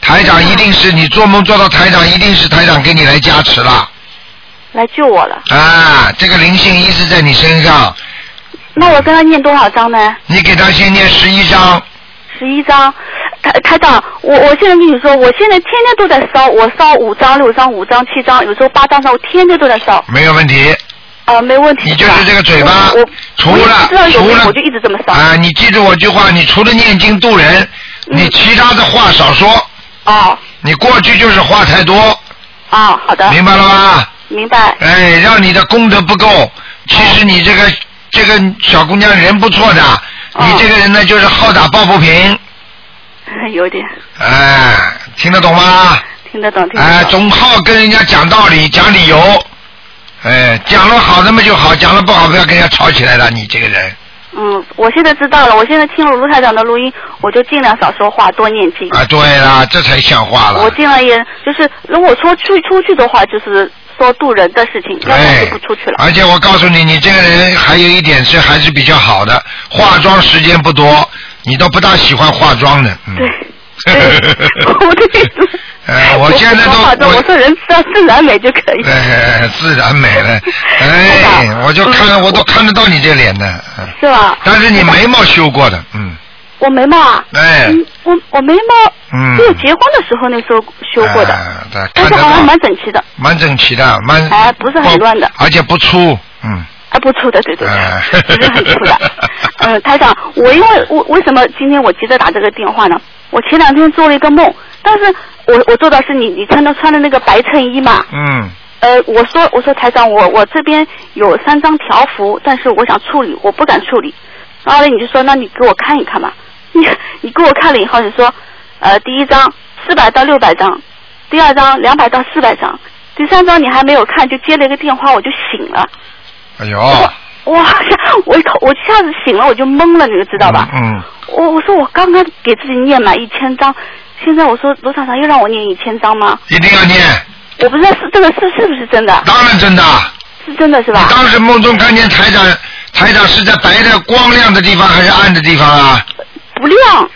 台长一定是你做梦做到台长，一定是台长给你来加持了。来救我了。啊，这个灵性一直在你身上，那我跟他念多少章呢？你给他先念十一章，十一张。台台长，我我现在跟你说，我现在天天都在烧，我烧五张、六张、五张、七张，有时候八张烧，我天天都在烧。没有问题。啊、没问题。你就是这个嘴巴除了除了我就一直这么烧。啊，你记住我句话，你除了念经度人，你其他的话少说。哦。你过去就是话太多。啊，好的。明白了吗？明白。哎，让你的功德不够。其实你这个这个小姑娘人不错的，哦你这个人呢就是好打抱不平，(laughs) 有点哎，听得懂吗？听得懂，听得懂。哎，总好跟人家讲道理、讲理由，哎，讲了好的嘛就好，讲了不好不要跟人家吵起来了，你这个人。嗯，我现在知道了，我现在听了卢台长的录音，我就尽量少说话，多念经。啊，对啦，这才像话了。我尽量也就是，如果说出出去的话，就是说渡人的事情，要不然就不出去了。而且我告诉你，你这个人还有一点是还是比较好的，化妆时间不多，你都不大喜欢化妆的。嗯、对，(laughs) 我的意思。呃，(laughs) 我现在都我我我说人只要自然美就可以。哎，自然美了，(laughs) 哎，我就看我都看得到你这脸的，嗯是吧？但是你眉毛修过的，嗯，我眉毛啊，哎，嗯，我我眉毛嗯。只有结婚的时候那时候修过的，但是好像蛮整齐的，蛮整齐的，蛮哎，不是很乱的，而且不粗，嗯，啊，不粗的，对对不是很粗的。嗯，(laughs) 台长，我因为我为什么今天我急着打这个电话呢？我前两天做了一个梦，但是我我做到是你你穿的穿的那个白衬衣嘛，嗯，呃，我说我说台长，我我这边有三张条幅，但是我想处理，我不敢处理。然后呢，你就说那你给我看一看嘛。你 (laughs) 你给我看了以后，你说呃第一张四百到六百张，第二张两百到四百张，第三张你还没有看就接了一个电话，我就醒了。哎呦，哇，(laughs) 我一口我一下子醒了，我就懵了，你就知道吧？嗯，我我说我刚刚给自己念满一千张，现在我说罗厂长又让我念一千张吗？一定要念，我不知道是这个是是不是真的？当然真的。是真的是吧？当时梦中看见台长，台长是在白的光亮的地方还是暗的地方啊？不亮。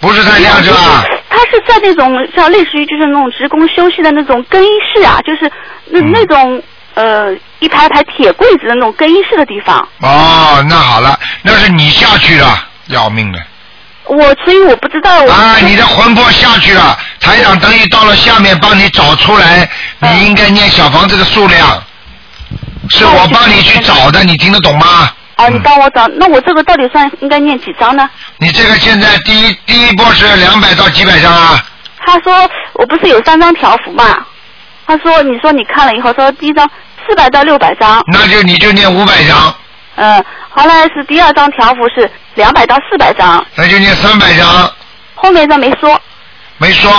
不是太亮是吧？他是在那种像类似于就是那种职工休息的那种更衣室啊，就是那、嗯那种呃一排排铁柜子的那种更衣室的地方。哦，那好了，那是你下去了，要命了。我所以我不知道我。啊，你的魂魄下去了，台长等于到了下面帮你找出来，你应该念小房子的数量，是我帮你去找的，你听得懂吗？哦，你帮我找，那我这个到底算应该念几张呢？你这个现在第一第一波是两百到几百张啊？他说我不是有三张条幅嘛？他说你说你看了以后说第一张四百到六百张，那就你就念五百张，嗯，后来是第二张条幅是两百到四百张，那就念三百张，后面一张没说。没说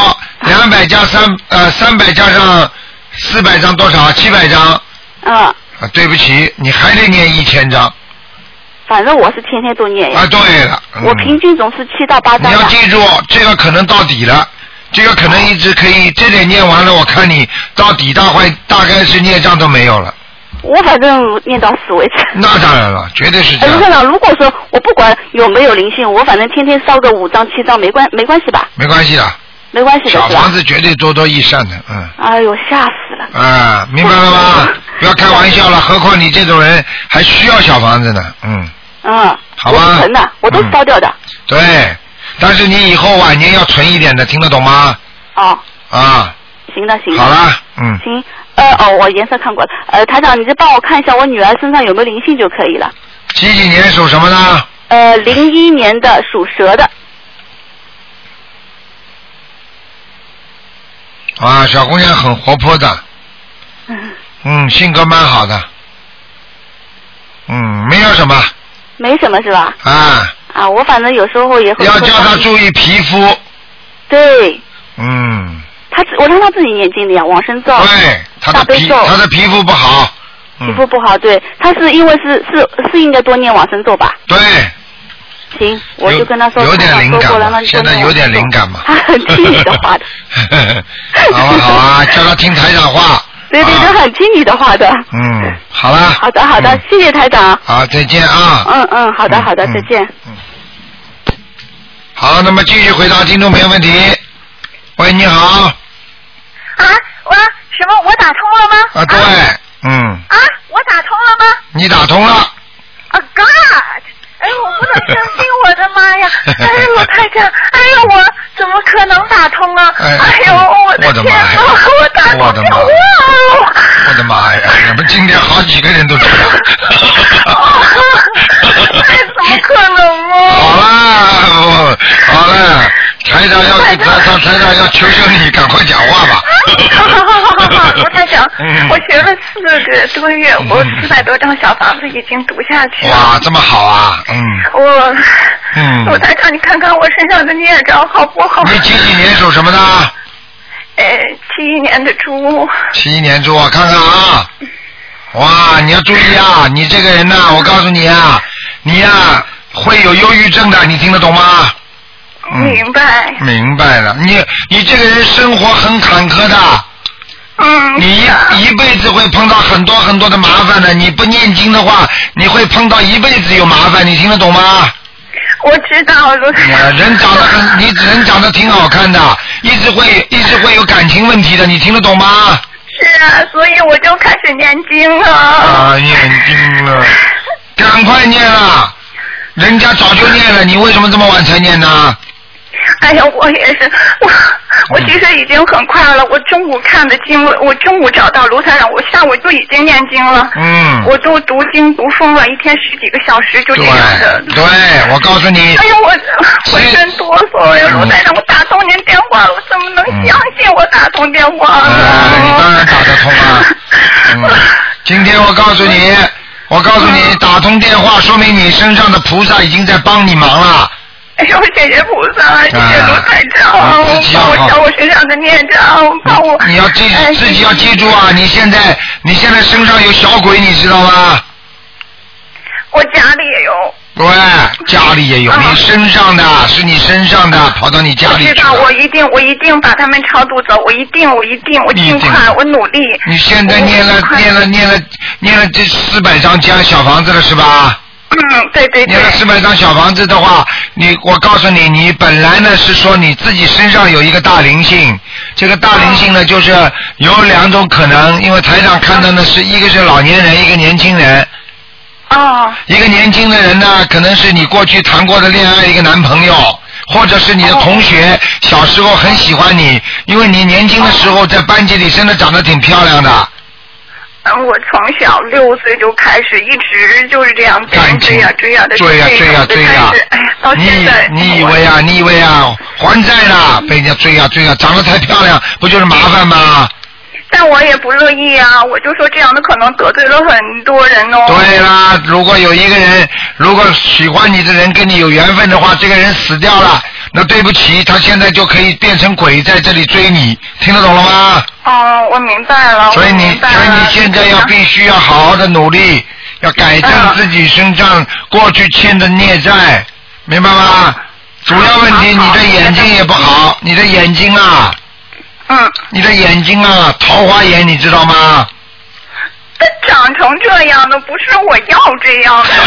两百加三呃三百加上四百张多少？七百张。嗯，啊，对不起，你还得念一千张。反正我是天天都念呀。啊，对了，嗯我平均总是七到八张的。你要记住，这个可能到底了，这个可能一直可以，这点念完了，我看你到底大概大概是孽障都没有了。我反正念到死为止。那当然了，绝对是这样，如果说我不管有没有灵性，我反正天天烧个五张七张没关没关系吧？没关系的，没关系的小房？子绝对多多益善的，嗯。哎呦，吓死了！啊，明白了吗？(laughs) 不要开玩笑了，何况你这种人还需要小房子呢，嗯，嗯，好吧我存的，我都是烧掉的。对。但是你以后晚年要存一点的，听得懂吗？哦，啊，行的行的。好了，嗯，行，呃哦，我颜色看过了。呃，台长，你就帮我看一下我女儿身上有没有灵性就可以了。几几年属什么呢？呃，零一年的属蛇的。啊，小姑娘很活泼的，嗯，嗯，性格蛮好的，嗯，没有什么没什么是吧？啊，啊，我反正有时候也会。要叫他注意皮肤，对，嗯，他自我让他自己念经的呀，往生咒。对，他的皮大悲咒。她的皮肤不好，皮嗯，肤不好，对，他是因为是是是应该多念往生咒吧？对，行，我就跟他说，有点灵感现在有点灵感嘛，他很听你 (laughs) 的话的，(laughs) 好啊好啊，叫他听台长话，对对，都很听你的话的。嗯，好了。好的好的嗯，谢谢台长。好，再见啊。嗯嗯，好的嗯好的，嗯再见。嗯好，那么继续回答听众朋友问题。喂，你好。啊，我什么？我打通了吗？啊，对，嗯，啊，我打通了吗？你打通了。啊，God！哎，我不能相信，我的妈呀！哎呦，我太这，哎呦，我怎么可能打通啊？哎哎呦，我我的妈的天哪！呀我打通我的妈了！我的妈呀！你们今天好几个人都这样。(laughs) 哎，怎么可能好啊？啦，我好了，台长要台长台长要求求你赶快讲话吧。好好好好好好，我在想嗯，我学了四个多月，我四百多张小房子已经读下去了。哇，这么好啊，嗯我，嗯。我台长，你看看我身上的孽障好不好？你几几年属什么的？呃，七一年的猪。七一年猪啊，看看啊！哇，你要注意啊！你这个人呐、我告诉你啊，你呀、会有忧郁症的，你听得懂吗？嗯明白。明白了，你你这个人生活很坎坷的，嗯。你一一辈子会碰到很多很多的麻烦的。你不念经的话，你会碰到一辈子有麻烦，你听得懂吗？我知道，卢台呃人长得很，你人长得挺好看的，一直会一直会有感情问题的，你听得懂吗？是啊，所以我就开始念经了。啊，念经了，赶快念了，人家早就念了，你为什么这么晚才念呢？(laughs) 哎呀，我也是，我我其实已经很快了。我中午看的经，我中午找到卢台长，我下午就已经念经了。嗯，我都读经读疯了，一天十几个小时就这样的。对，我告诉你哎，呦，我 (laughs) 浑身哆嗦呀！卢台长，我打通您电话了，我怎么能相信我打通电话呢？呃，你当然打得通啊。(laughs) 嗯，今天我告诉你，我告诉你，打通电话说明你身上的菩萨已经在帮你忙了。哎呦，谢谢菩萨，谢谢卢台长，啊我自己要好帮我消我身上的孽障，我帮我。你要记哎自己要记住啊！你现在你现在身上有小鬼，你知道吗？我家里也有。对，家里也有，啊你身上的是你身上的，跑到你家我知道，里去了。我一定，我一定把他们超度走，我一定，我一定，我尽快，我努力。你现在念了念了念了念了这四百张家小房子了是吧？嗯，对对对念。了四百张小房子的话，你我告诉你，你本来呢是说你自己身上有一个大灵性，这个大灵性呢就是有两种可能，因为台长看到的是一个是老年人，一个年轻人。哦。一个年轻的人呢，可能是你过去谈过的恋爱一个男朋友，或者是你的同学，小时候很喜欢你，因为你年轻的时候在班级里真的长得挺漂亮的。嗯，我从小六岁就开始，一直就是这样被人追呀追呀的追呀追呀追呀哎呀，到现在。你以为啊？你以为啊？还债了，被人家追呀追呀，长得太漂亮，不就是麻烦吗？但我也不乐意啊，我就说这样的可能得罪了很多人哦。对啦，如果有一个人，如果喜欢你的人跟你有缘分的话，这个人死掉了，那对不起，他现在就可以变成鬼在这里追你，听得懂了吗？哦，我明白了。所以你，所以你现在要必须要好好的努力，要改正自己身上过去欠的孽债，明白吗？主要问题，你的眼睛也不好，你的眼睛啊，嗯，你的眼睛啊，桃花眼，你知道吗？这长成这样的，不是我要这样的。(laughs)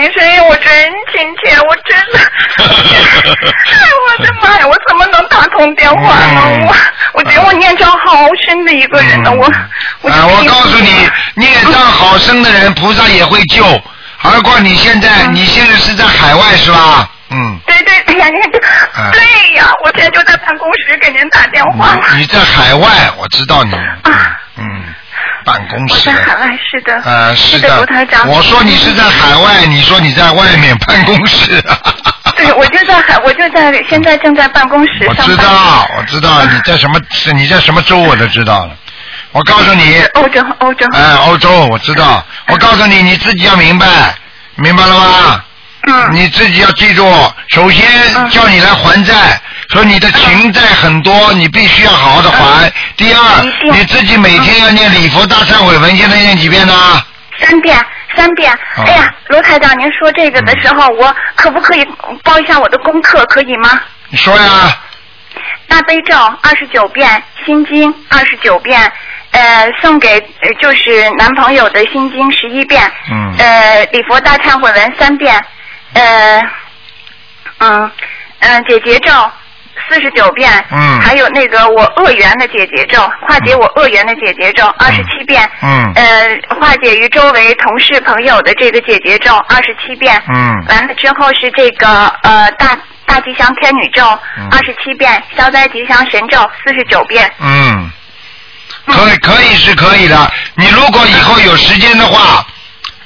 您声音，我真亲切，我真的，(laughs) 哎，我的妈呀，我怎么能打通电话呢？我我觉得我念障好深的一个人呢，我我啊，我告诉你，孽障好深的人，菩萨也会救。何况你现在，你现在是在海外是吧？嗯。对对，哎呀，您这，对呀，我现在就在办公室给您打电话。你在海外，我知道你。啊嗯。办公室我室在。海外，是的。呃，是的卢台长。我说你是在海外，你说你在外面办公室。(laughs) 对，我就在海，我就在现在正在办公室我上班。知道，我知道你在什么，是你在什么州我都知道了。我告诉你，欧洲，欧洲。哎，欧洲我知道。我告诉你，你自己要明白，明白了吗？嗯。你自己要记住，首先叫你来还债，说你的情债很多，你必须要好好的还。第二，你自己每天要念礼佛大忏悔文，现在念几遍呢？三遍，三遍。哦哎呀，罗台长，您说这个的时候，我可不可以报一下我的功课，可以吗？你说呀。大悲咒二十九遍，心经二十九遍，呃，送给呃就是男朋友的心经十一遍，嗯呃，礼佛大忏悔文三遍，呃，嗯嗯，解结咒四十九遍，嗯。还有那个我恶缘的解结咒，化解我恶缘的解结咒二十七遍，嗯。呃，化解于周围同事朋友的这个解结咒二十七遍，嗯。完了之后是这个呃大大吉祥天女咒二十七遍，消灾吉祥神咒四十九遍。嗯，可以可以是可以的。你如果以后有时间的话，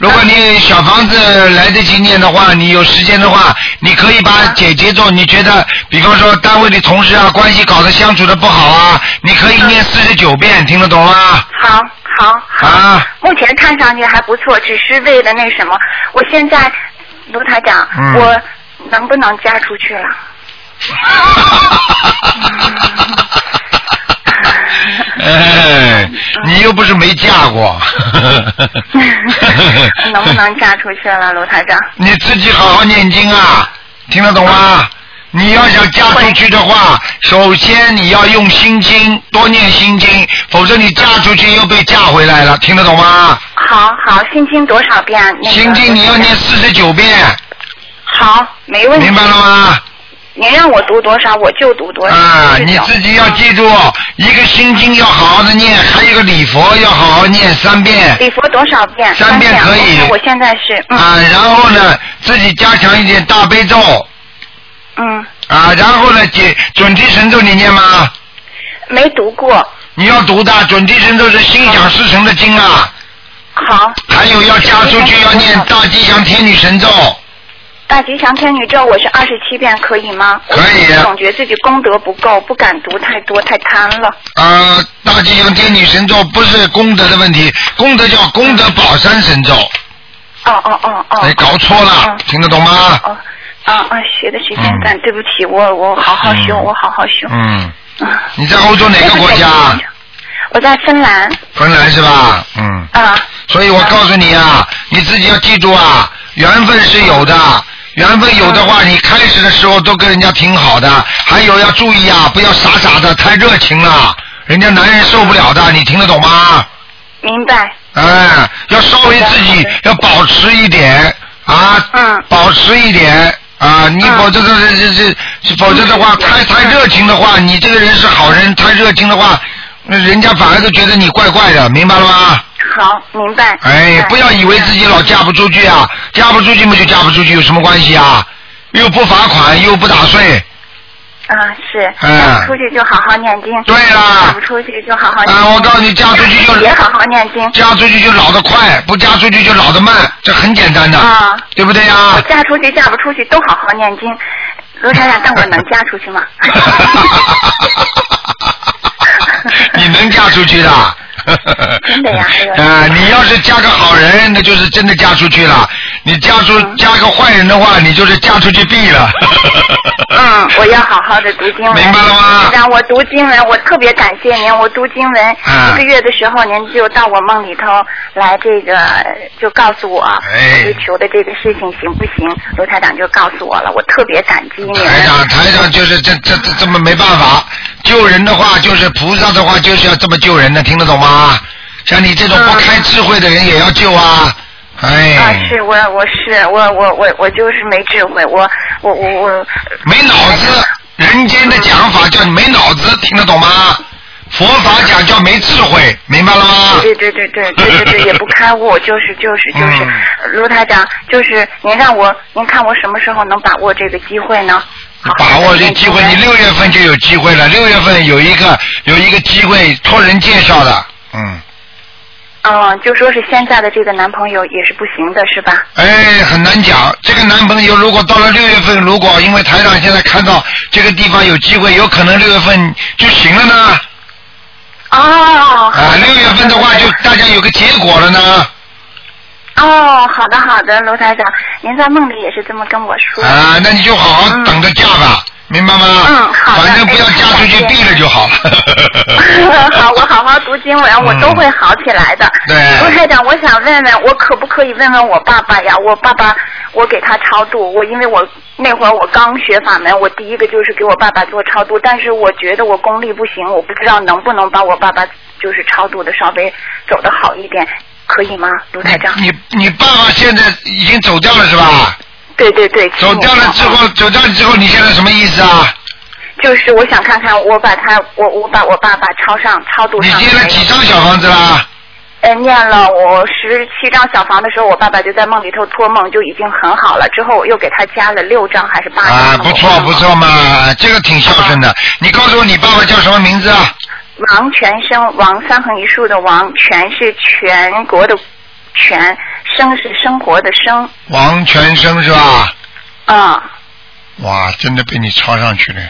如果你小房子来得及念的话，你有时间的话，你可以把姐姐做，你觉得，比方说单位的同事啊，关系搞得相处的不好啊，你可以念四十九遍，听得懂吗？好，好，好。啊。目前看上去还不错，只是为了那什么，我现在卢台长，嗯我能不能嫁出去了？(laughs) 哎，你又不是没嫁过。(laughs) 能不能嫁出去了，卢台长？你自己好好念经啊，听得懂吗？你要想嫁出去的话，首先你要用心经，多念心经，否则你嫁出去又被嫁回来了，听得懂吗？好好，心经多少遍？那个心经你要念四十九遍，好，没问题。明白了吗？您让我读多少，我就读多少。啊，你自己要记住，一个心经要好好的念，还有一个礼佛要好好念三遍。礼佛多少遍？三遍可以我现在是嗯啊，然后呢，自己加强一点大悲咒。嗯。啊，然后呢，解准提神咒你念吗？没读过。你要读的准提神咒是心想事成的经啊。好。还有要加出去要念大吉祥天女神咒。大吉祥天女咒我是二十七遍，可以吗？可以我总觉得自己功德不够，不敢读太多，太贪了。啊，大吉祥天女神咒不是功德的问题，功德叫功德宝山神咒。哦哦哦哦。哎，搞错了，听得懂吗？哦啊啊，学的时间短，对不起，我我好好修，我好好修。嗯。啊。你在欧洲哪个国家？我在芬兰。芬兰是吧？嗯。啊。所以我告诉你啊，你自己要记住啊，缘分是有的。缘分有的话，你开始的时候都跟人家挺好的，还有要注意啊，不要傻傻的太热情了，人家男人受不了的，你听得懂吗？明白。哎，要稍微自己要保持一点啊，嗯，保持一点啊，你否则这这这这，否则的话，太太热情的话，你这个人是好人，太热情的话，那人家反而都觉得你怪怪的，明白了吗？好，明白。哎，不要以为自己老嫁不出去啊，嫁不出去嘛就嫁不出去，有什么关系啊？又不罚款，又不打税。啊，是。嗯嫁不出去就好好念经。对啦嫁不出去就好好念经。啊，我告诉你，嫁出去就 (laughs) 也好好念经。嫁出去就老得快，不嫁出去就老得慢，这很简单的，啊，对不对呀我？嫁出去嫁不出去都好好念经。罗台长，但我能 (laughs) 嫁出去吗？(laughs) 你能嫁出去的。真的呀 (laughs) 啊，你要是嫁个好人，那就是真的嫁出去了。你嫁出嗯嫁个坏人的话，你就是嫁出去毙了。嗯，我要好好的读经文。明白了吗让我读经文，我特别感谢您。我读经文、啊一个月的时候，您就到我梦里头来，这个就告诉我，哎追求的这个事情行不行？罗台长就告诉我了，我特别感激您。台长，台长就是这这这这么没办法，救救人的话，就是菩萨的话，就是要这么救人的，听得懂吗？像你这种不开智慧的人也要救啊！哎，啊，是我我是我我我我就是没智慧，我我我我没脑子，人间的讲法叫你没脑子，听得懂吗？佛法讲叫没智慧，明白了吗？对对对对对对对，也不开悟，就是就是就是，卢台长，就是您让我，您看我什么时候能把握这个机会呢？把握这机会，你六月份就有机会了。六月份有一个有一个机会托人介绍的，嗯，嗯，就说是现在的这个男朋友也是不行的，是吧？哎，很难讲。这个男朋友如果到了六月份，如果因为台长现在看到这个地方有机会，有可能六月份就行了呢。哦。啊，六月份的话就大家有个结果了呢。哦，好的好的，卢台长，您在梦里也是这么跟我说。啊，那你就好好等着嫁吧，明白吗？嗯，好的。反正不要嫁出去哎毙了就好了。好，我好好读经文，我都会好起来的。对卢台长，我想问问，我可不可以问问我爸爸呀？我爸爸，我给他超度，我因为我那会儿我刚学法门，我第一个就是给我爸爸做超度，但是我觉得我功力不行，我不知道能不能把我爸爸就是超度的稍微走的好一点，可以吗，卢台长？你你爸爸现在已经走掉了是吧？对对对。走掉了之后，走掉了之后，你现在什么意思啊？就是我想看看，我把他，我我把我爸爸抄上超度上。你念了几张小房子啦？呃，念了我十七张小房的时候，我爸爸就在梦里头托梦，就已经很好了。之后我又给他加了六张还是八张？啊，不错不错嘛，这个挺孝顺的。你告诉我你爸爸叫什么名字啊？王全生，王三横一竖的王，全是全国的全，生是生活的生。王全生是吧？啊、哇，真的被你抄上去了。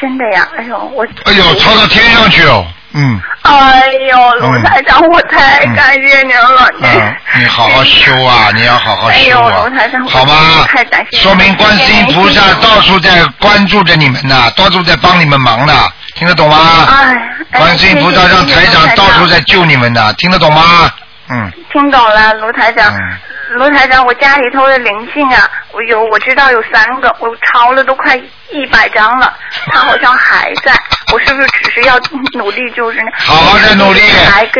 真的呀！哎呦，我哎呦，抄到天上去了。嗯，哎呦，卢台长，我太感谢您了，您、啊，你好好修啊，你要好好哎呦，修啊卢，台长，好吗？我太感谢说明观世音菩萨到处在关注着你们呢，到处在帮你们忙呢，听得懂吗？哎，哎观世音菩萨让台长到处在救你们呢，听得懂吗？嗯，听懂了，卢台长。卢台长，我家里头的灵性啊，我有我知道有三个，我抄了都快一百张了，(laughs) 他好像还在，我是不是只是要努力就是那好好的努力。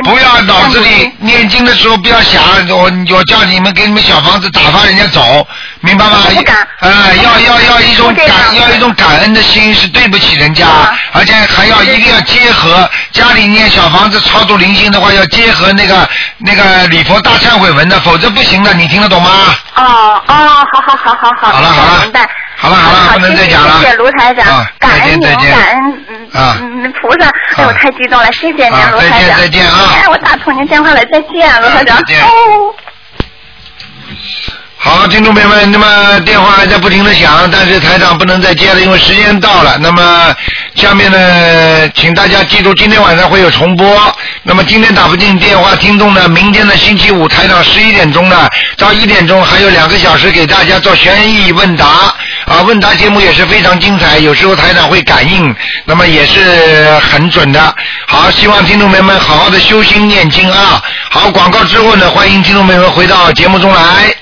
不要脑子里念经的时候不要想我我叫你们给你们小房子打发人家走，明白吗？不敢。啊，要要要一种感要一种感恩的心，是对不起人家，而且还要一定要结合家里念小房子超度灵性的话，要结合那个那个礼佛大忏悔文的，否则不行的，你听得懂吗？哦哦，好好好好好，好了好了。明白。好了好了，不能再讲了。谢谢卢台长，啊感恩您，感恩嗯啊嗯菩萨，哎我太激动了，谢谢您啊卢台长，再见再见啊哎，我打通您电话了，再见，卢台长。再见哦。好，听众朋友们，那么电话还在不停的响，但是台长不能再接了，因为时间到了。那么下面呢，请大家记住，今天晚上会有重播。那么今天打不进电话，听众呢，明天的星期五台长十一点钟呢到一点钟还有两个小时给大家做悬疑问答啊，问答节目也是非常精彩，有时候台长会感应，那么也是很准的。好，希望听众朋友们好好的修心念经啊。好，广告之后呢，欢迎听众朋友们回到节目中来。